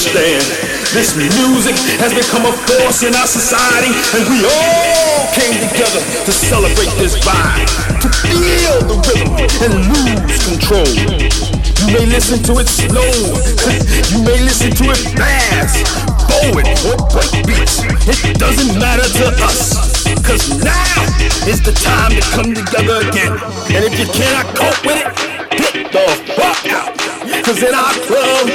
understand. This music has become a force in our society, and we all came together to celebrate this vibe, to feel the rhythm and lose control. You may listen to it slow, you may listen to it fast, forward or break beats. It doesn't matter to us, cause now is the time to come together again. And if you cannot cope with it, get the. Cause in our club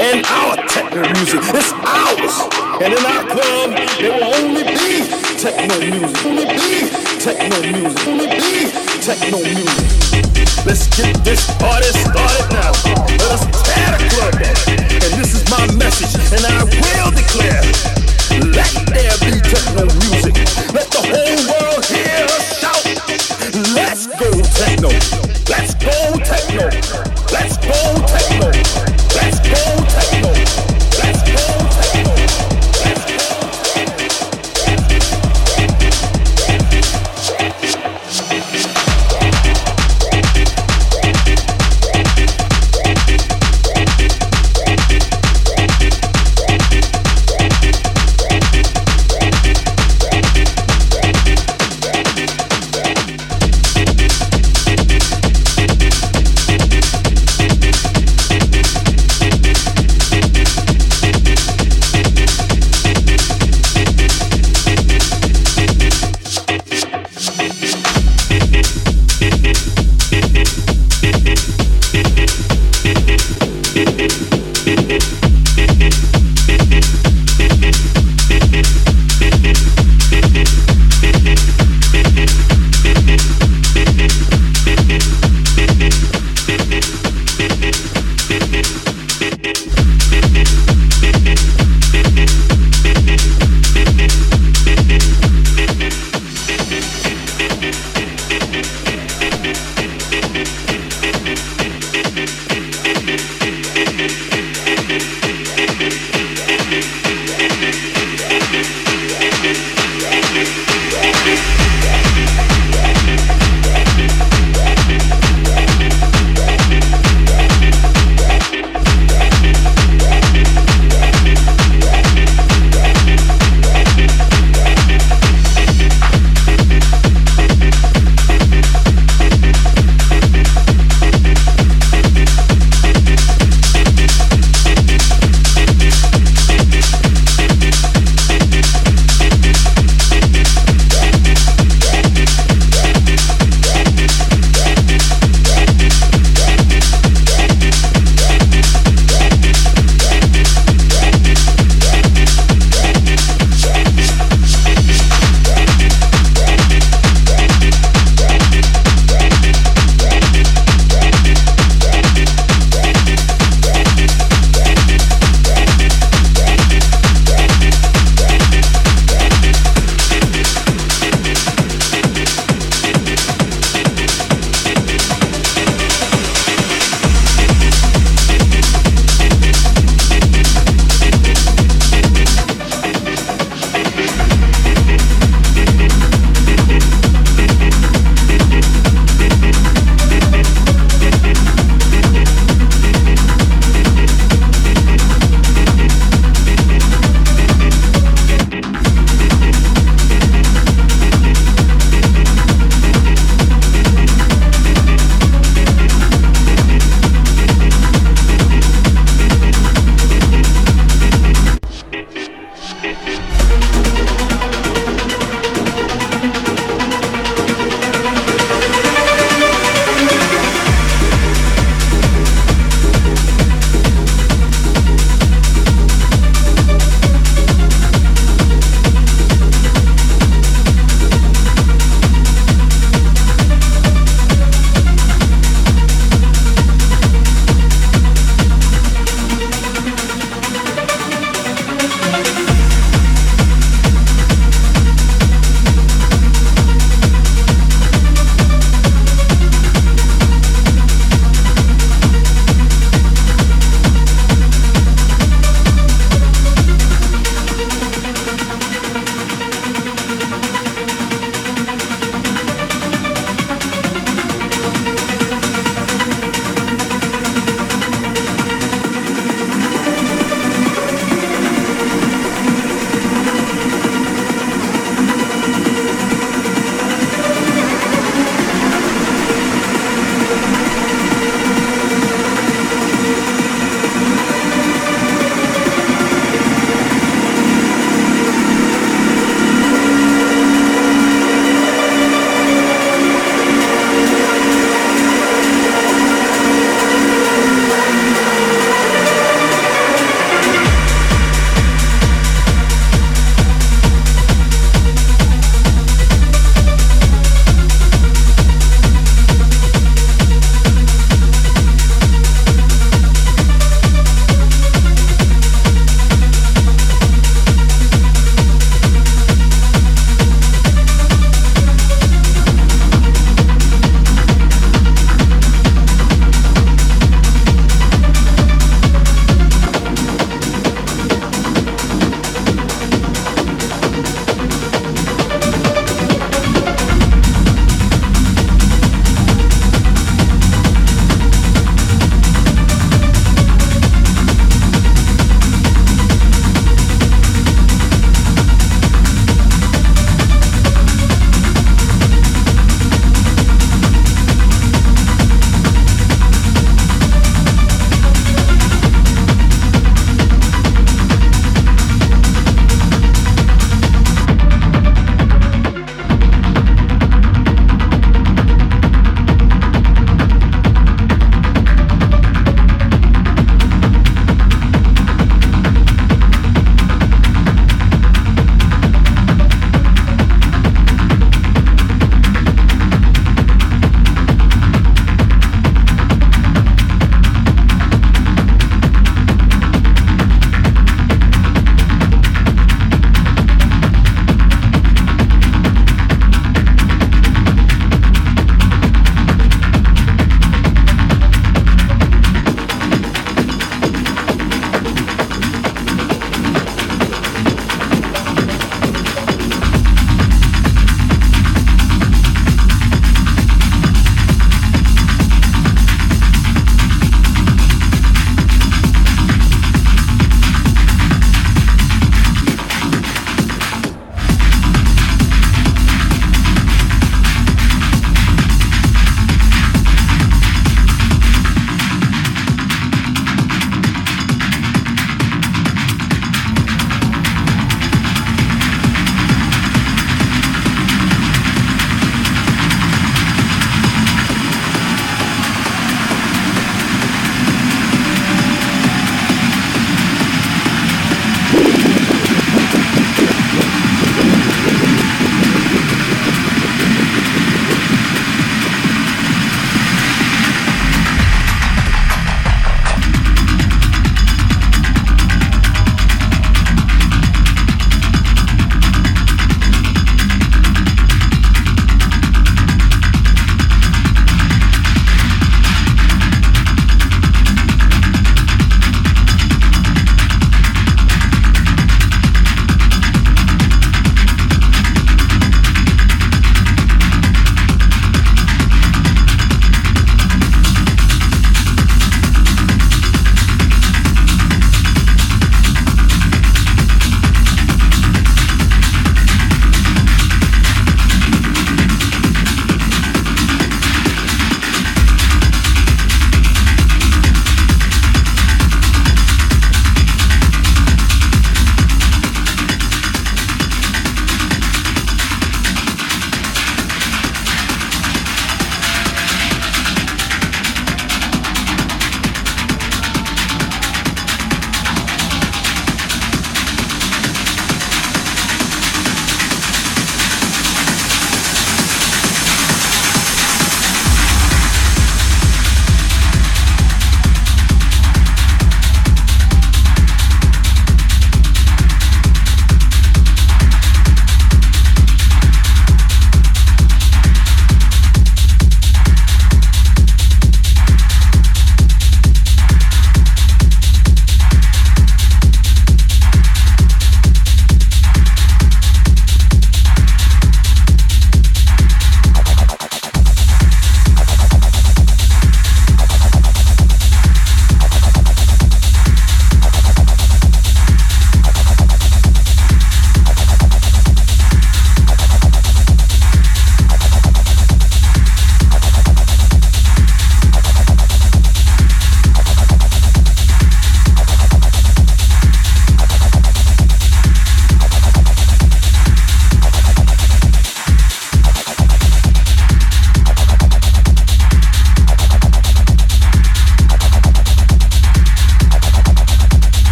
and our techno music, it's ours. And in our club, there will only be techno music. Only be techno music. Only be techno music. Let's get this party started now. Let us tear the club up. And this is my message, and I will declare. Let there be techno music. Let the whole world hear us shout. Let's go techno. Let's go techno.